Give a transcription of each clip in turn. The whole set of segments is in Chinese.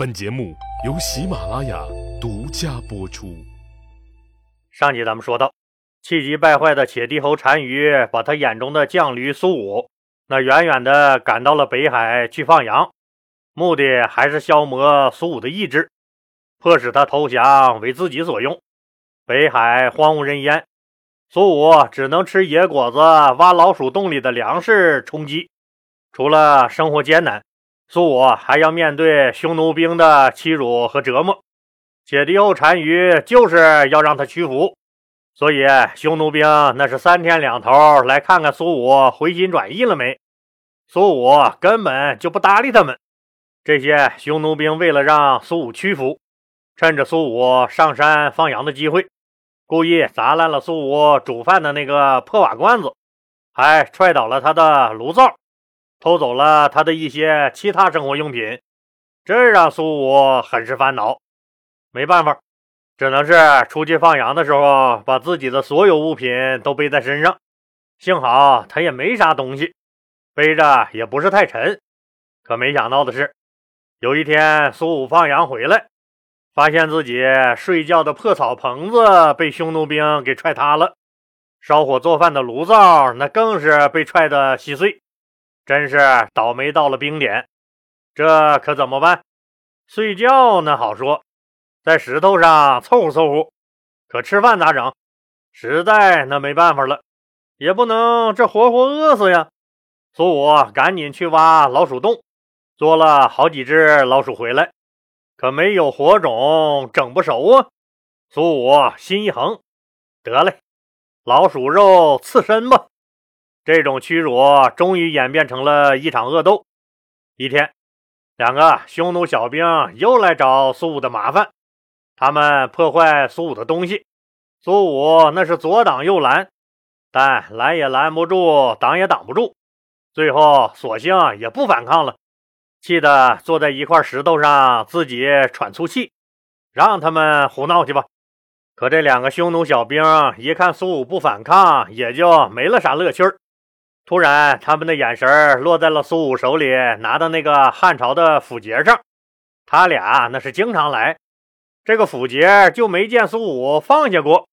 本节目由喜马拉雅独家播出。上集咱们说到，气急败坏的且帝侯单于把他眼中的将驴苏武，那远远的赶到了北海去放羊，目的还是消磨苏武的意志，迫使他投降为自己所用。北海荒无人烟，苏武只能吃野果子、挖老鼠洞里的粮食充饥，除了生活艰难。苏武还要面对匈奴兵的欺辱和折磨，且帝后单于就是要让他屈服，所以匈奴兵那是三天两头来看看苏武回心转意了没。苏武根本就不搭理他们。这些匈奴兵为了让苏武屈服，趁着苏武上山放羊的机会，故意砸烂了苏武煮饭的那个破瓦罐子，还踹倒了他的炉灶。偷走了他的一些其他生活用品，这让苏武很是烦恼。没办法，只能是出去放羊的时候，把自己的所有物品都背在身上。幸好他也没啥东西，背着也不是太沉。可没想到的是，有一天苏武放羊回来，发现自己睡觉的破草棚子被匈奴兵给踹塌了，烧火做饭的炉灶那更是被踹得稀碎。真是倒霉到了冰点，这可怎么办？睡觉那好说，在石头上凑合凑合。可吃饭咋整？实在那没办法了，也不能这活活饿死呀。苏武赶紧去挖老鼠洞，捉了好几只老鼠回来，可没有火种，整不熟啊。苏武心一横，得嘞，老鼠肉刺身吧。这种屈辱终于演变成了一场恶斗。一天，两个匈奴小兵又来找苏武的麻烦，他们破坏苏武的东西，苏武那是左挡右拦，但拦也拦不住，挡也挡不住，最后索性也不反抗了，气得坐在一块石头上自己喘粗气，让他们胡闹去吧。可这两个匈奴小兵一看苏武不反抗，也就没了啥乐趣儿。突然，他们的眼神落在了苏武手里拿的那个汉朝的符节上。他俩那是经常来，这个符节就没见苏武放下过，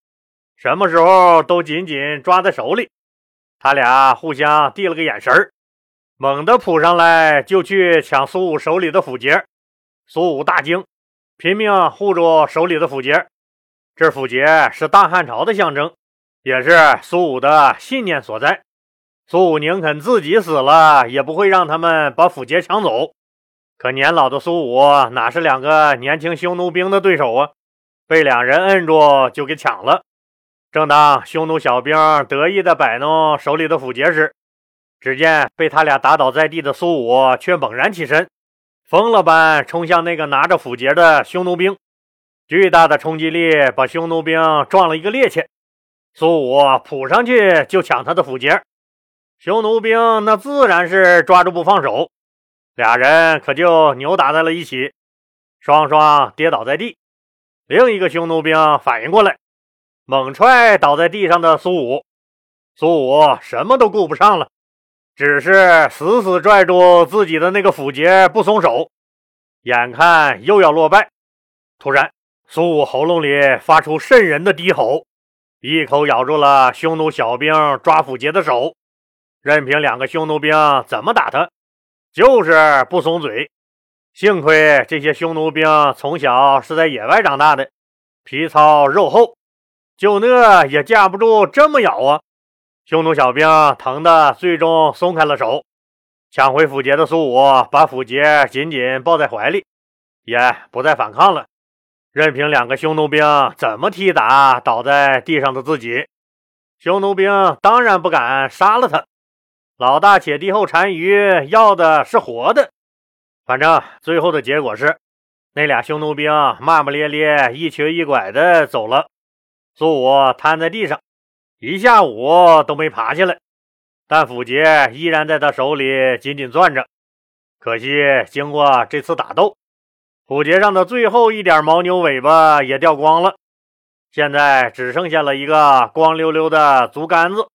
什么时候都紧紧抓在手里。他俩互相递了个眼神猛地扑上来就去抢苏武手里的符节。苏武大惊，拼命护住手里的符节。这符节是大汉朝的象征，也是苏武的信念所在。苏武宁肯自己死了，也不会让他们把符节抢走。可年老的苏武哪是两个年轻匈奴兵的对手啊？被两人摁住就给抢了。正当匈奴小兵得意地摆弄手里的符节时，只见被他俩打倒在地的苏武却猛然起身，疯了般冲向那个拿着符节的匈奴兵。巨大的冲击力把匈奴兵撞了一个趔趄。苏武扑上去就抢他的符节。匈奴兵那自然是抓住不放手，俩人可就扭打在了一起，双双跌倒在地。另一个匈奴兵反应过来，猛踹倒在地上的苏武。苏武什么都顾不上了，只是死死拽住自己的那个斧节不松手。眼看又要落败，突然苏武喉咙里发出瘆人的低吼，一口咬住了匈奴小兵抓斧节的手。任凭两个匈奴兵怎么打他，就是不松嘴。幸亏这些匈奴兵从小是在野外长大的，皮糙肉厚，就那也架不住这么咬啊！匈奴小兵疼得最终松开了手。抢回斧节的苏武把斧节紧紧抱在怀里，也不再反抗了，任凭两个匈奴兵怎么踢打倒在地上的自己。匈奴兵当然不敢杀了他。老大且帝后单于要的是活的，反正最后的结果是，那俩匈奴兵骂骂咧咧、一瘸一拐的走了。苏武瘫在地上，一下午都没爬起来，但斧节依然在他手里紧紧攥着。可惜，经过这次打斗，斧节上的最后一点牦牛尾巴也掉光了，现在只剩下了一个光溜溜的竹竿子。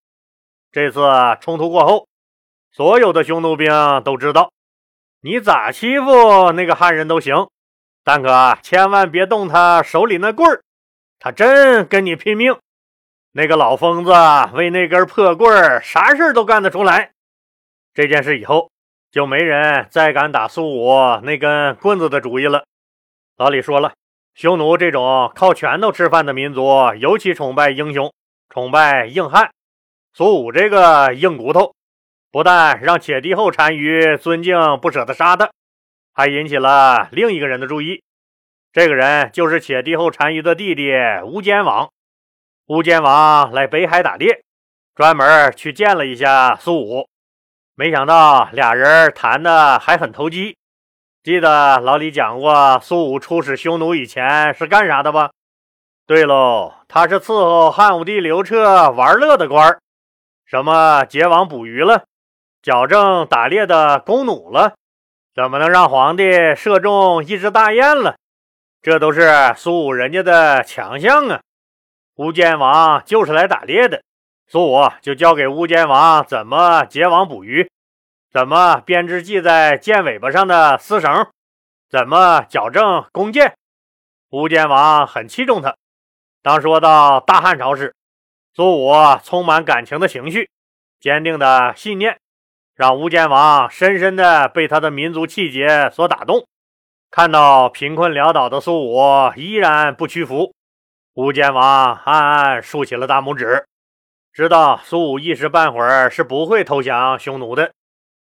这次冲突过后。所有的匈奴兵都知道，你咋欺负那个汉人都行，但可千万别动他手里那棍儿，他真跟你拼命。那个老疯子为那根破棍儿，啥事都干得出来。这件事以后，就没人再敢打苏武那根棍子的主意了。老李说了，匈奴这种靠拳头吃饭的民族，尤其崇拜英雄，崇拜硬汉。苏武这个硬骨头，不但让且帝后单于尊敬不舍得杀他，还引起了另一个人的注意。这个人就是且帝后单于的弟弟吴坚王。乌坚王来北海打猎，专门去见了一下苏武，没想到俩人谈的还很投机。记得老李讲过，苏武出使匈奴以前是干啥的吧？对喽，他是伺候汉武帝刘彻玩乐的官儿，什么结网捕鱼了，矫正打猎的弓弩了，怎么能让皇帝射中一只大雁了？这都是苏武人家的强项啊！乌坚王就是来打猎的，苏武就教给乌坚王怎么结网捕鱼，怎么编织系在箭尾巴上的丝绳，怎么矫正弓箭。乌坚王很器重他。当说到大汉朝时，苏武充满感情的情绪，坚定的信念，让乌建王深深的被他的民族气节所打动。看到贫困潦倒的苏武依然不屈服。乌建王暗暗竖起了大拇指，知道苏武一时半会儿是不会投降匈奴的。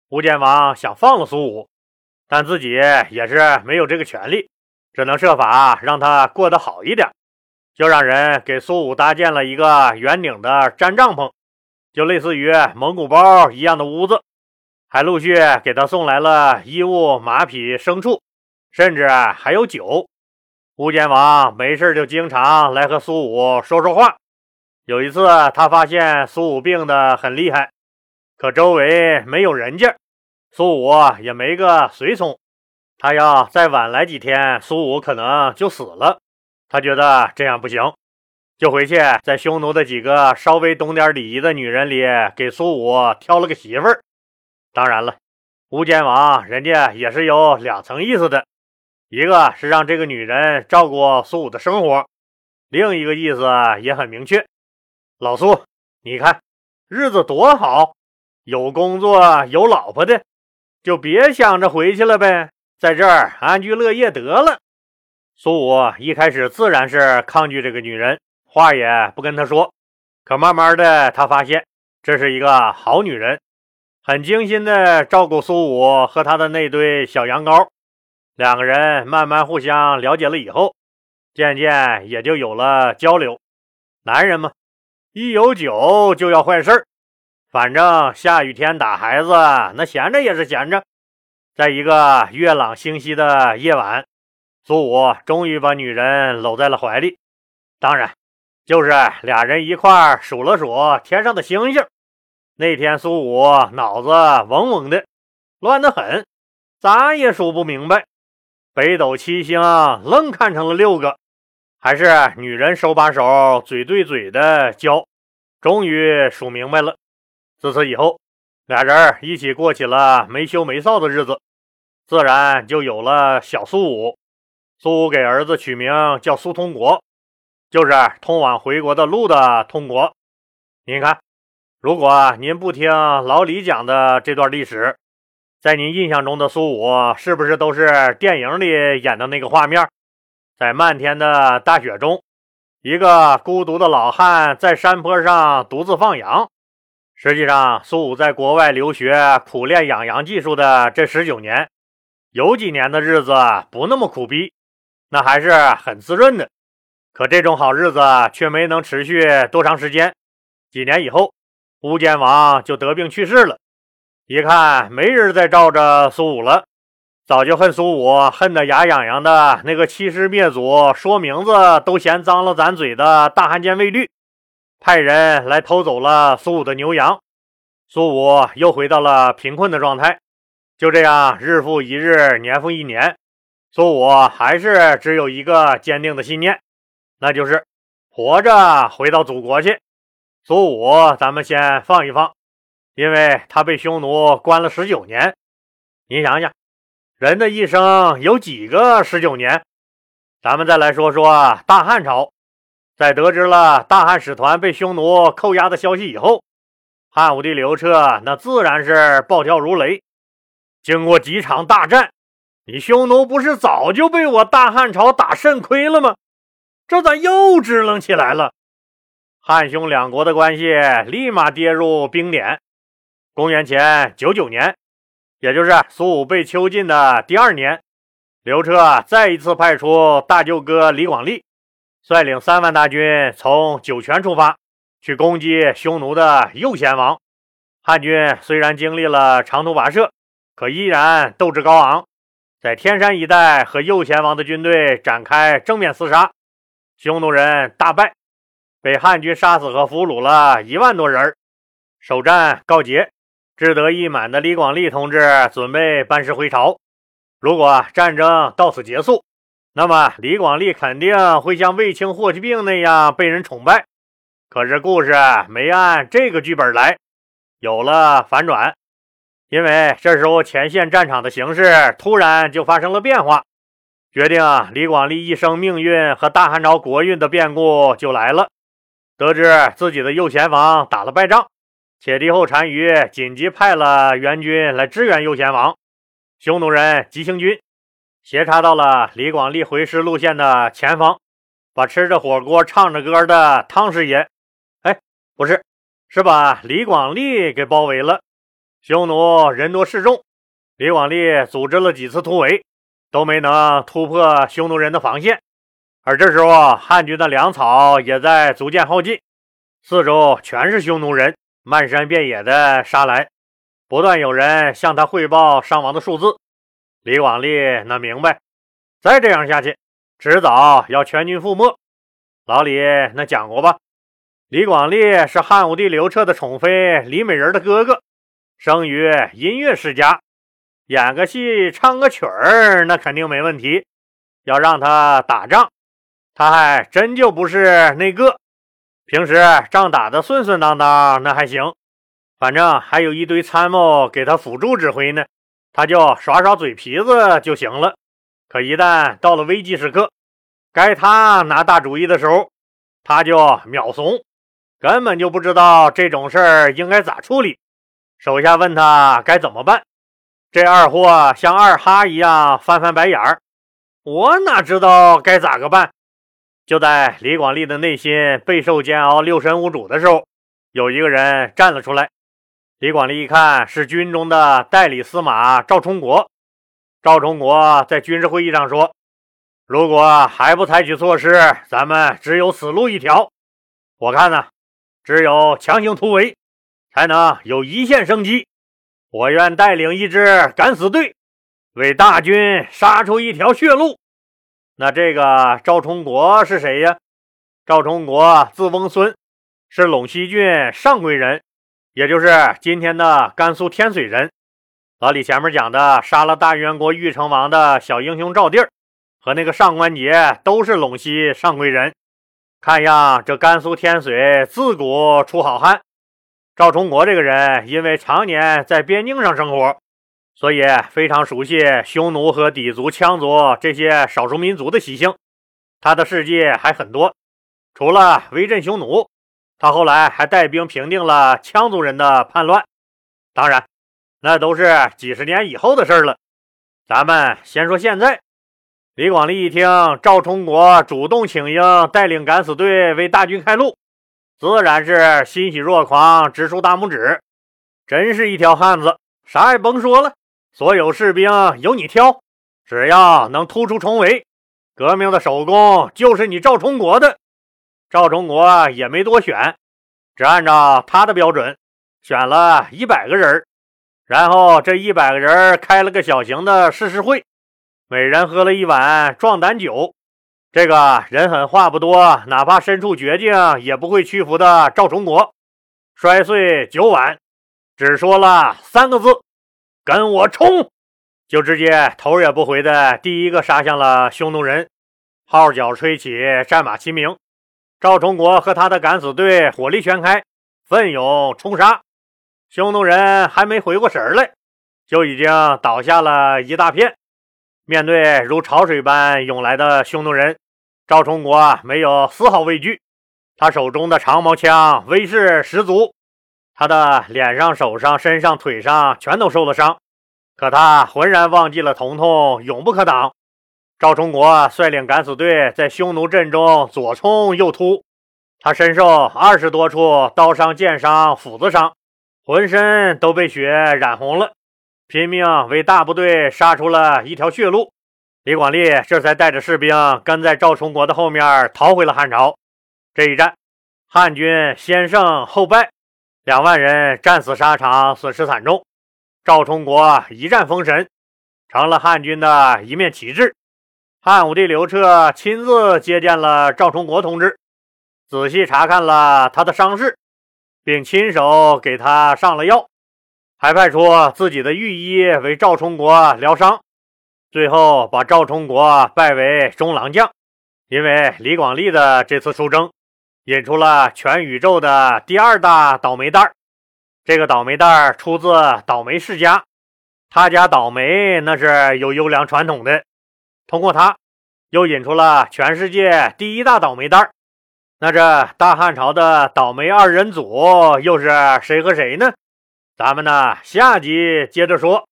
乌建王想放了苏武，但自己也是没有这个权利，只能设法让他过得好一点。就让人给苏武搭建了一个圆顶的毡帐篷，就类似于蒙古包一样的屋子，还陆续给他送来了衣物、马匹、牲畜，甚至还有酒。乌坚王没事就经常来和苏武说说话。有一次，他发现苏武病得很厉害，可周围没有人家，苏武也没个随从。他要再晚来几天，苏武可能就死了。他觉得这样不行，就回去在匈奴的几个稍微懂点礼仪的女人里给苏武挑了个媳妇儿。当然了，乌坚王人家也是有两层意思的。一个是让这个女人照顾苏武的生活，另一个意思也很明确。老苏，你看日子多好，有工作有老婆的，就别想着回去了呗，在这儿安居乐业得了。苏武一开始自然是抗拒这个女人，话也不跟她说。可慢慢的，他发现这是一个好女人，很精心的照顾苏武和他的那对小羊羔。两个人慢慢互相了解了以后，渐渐也就有了交流。男人嘛，一有酒就要坏事儿。反正下雨天打孩子，那闲着也是闲着。在一个月朗星稀的夜晚，苏武终于把女人搂在了怀里。当然，就是俩人一块数了数天上的星星。那天苏武脑子嗡嗡的，乱得很，咋也数不明白。北斗七星愣看成了六个，还是女人手把手、嘴对嘴的教，终于数明白了。自此以后，俩人一起过起了没羞没臊的日子，自然就有了小苏武。苏武给儿子取名叫苏通国，就是通往回国的路的通国。您看，如果您不听老李讲的这段历史，在您印象中的苏武是不是都是电影里演的那个画面？在漫天的大雪中，一个孤独的老汉在山坡上独自放羊。实际上，苏武在国外留学、苦练养羊技术的这十九年，有几年的日子不那么苦逼，那还是很滋润的。可这种好日子却没能持续多长时间。几年以后，乌坚王就得病去世了。一看没人再罩着苏武了，早就恨苏武，恨得牙痒痒的那个欺师灭祖、说名字都嫌脏了咱嘴的大汉奸卫律，派人来偷走了苏武的牛羊，苏武又回到了贫困的状态。就这样，日复一日，年复一年，苏武还是只有一个坚定的信念，那就是活着回到祖国去。苏武，咱们先放一放。因为他被匈奴关了十九年，你想想，人的一生有几个十九年？咱们再来说说大汉朝。在得知了大汉使团被匈奴扣押的消息以后，汉武帝刘彻那自然是暴跳如雷。经过几场大战，你匈奴不是早就被我大汉朝打肾亏了吗？这咋又支棱起来了？汉匈两国的关系立马跌入冰点。公元前九九年，也就是苏武被囚禁的第二年，刘彻再一次派出大舅哥李广利，率领三万大军从酒泉出发，去攻击匈奴的右贤王。汉军虽然经历了长途跋涉，可依然斗志高昂，在天山一带和右贤王的军队展开正面厮杀，匈奴人大败，被汉军杀死和俘虏了一万多人。首战告捷。志得意满的李广利同志准备班师回朝。如果战争到此结束，那么李广利肯定会像卫青、霍去病那样被人崇拜。可是故事没按这个剧本来，有了反转。因为这时候前线战场的形势突然就发生了变化，决定李广利一生命运和大汉朝国运的变故就来了。得知自己的右贤王打了败仗。且敌后单于紧急派了援军来支援右贤王，匈奴人急行军斜插到了李广利回师路线的前方，把吃着火锅唱着歌的汤师爷，哎，不是，是把李广利给包围了。匈奴人多势众，李广利组织了几次突围，都没能突破匈奴人的防线。而这时候，汉军的粮草也在逐渐耗尽，四周全是匈奴人。漫山遍野的杀来，不断有人向他汇报伤亡的数字。李广利那明白，再这样下去，迟早要全军覆没。老李那讲过吧？李广利是汉武帝刘彻的宠妃李美人的哥哥，生于音乐世家，演个戏、唱个曲儿，那肯定没问题。要让他打仗，他还真就不是那个。平时仗打得顺顺当当，那还行，反正还有一堆参谋给他辅助指挥呢，他就耍耍嘴皮子就行了。可一旦到了危机时刻，该他拿大主意的时候，他就秒怂，根本就不知道这种事儿应该咋处理。手下问他该怎么办，这二货像二哈一样翻翻白眼儿，我哪知道该咋个办。就在李广利的内心备受煎熬、六神无主的时候，有一个人站了出来。李广利一看，是军中的代理司马赵充国。赵充国在军事会议上说：“如果还不采取措施，咱们只有死路一条。我看呢，只有强行突围，才能有一线生机。我愿带领一支敢死队，为大军杀出一条血路。”那这个赵充国是谁呀？赵充国字翁孙，是陇西郡上归人，也就是今天的甘肃天水人。老李前面讲的杀了大元国玉成王的小英雄赵地儿，和那个上官桀都是陇西上归人。看样这甘肃天水自古出好汉。赵充国这个人，因为常年在边境上生活。所以非常熟悉匈奴和氐族、羌族这些少数民族的习性，他的事迹还很多。除了威震匈奴，他后来还带兵平定了羌族人的叛乱。当然，那都是几十年以后的事了。咱们先说现在。李广利一听赵充国主动请缨，带领敢死队为大军开路，自然是欣喜若狂，直竖大拇指。真是一条汉子，啥也甭说了。所有士兵由你挑，只要能突出重围，革命的首功就是你赵充国的。赵充国也没多选，只按照他的标准选了一百个人，然后这一百个人开了个小型的誓师会，每人喝了一碗壮胆酒。这个人狠话不多，哪怕身处绝境也不会屈服的赵充国，摔碎酒碗，只说了三个字。跟我冲！就直接头也不回的第一个杀向了匈奴人，号角吹起，战马齐鸣，赵充国和他的敢死队火力全开，奋勇冲杀。匈奴人还没回过神来，就已经倒下了一大片。面对如潮水般涌来的匈奴人，赵充国没有丝毫畏惧。他手中的长矛枪威势十足，他的脸上、手上、身上、腿上全都受了伤，可他浑然忘记了疼痛永不可挡。赵充国率领敢死队在匈奴阵中左冲右突，他身受二十多处刀伤、剑伤、斧子伤，浑身都被血染红了，拼命为大部队杀出了一条血路。李广利这才带着士兵跟在赵充国的后面逃回了汉朝。这一战，汉军先胜后败，两万人战死沙场，损失惨重。赵充国一战封神，成了汉军的一面旗帜。汉武帝刘彻亲自接见了赵充国同志，仔细查看了他的伤势，并亲手给他上了药，还派出自己的御医为赵充国疗伤，最后把赵充国拜为中郎将。因为李广利的这次出征。引出了全宇宙的第二大倒霉蛋儿，这个倒霉蛋儿出自倒霉世家，他家倒霉那是有优良传统的。通过他，又引出了全世界第一大倒霉蛋儿。那这大汉朝的倒霉二人组又是谁和谁呢？咱们呢下集接着说。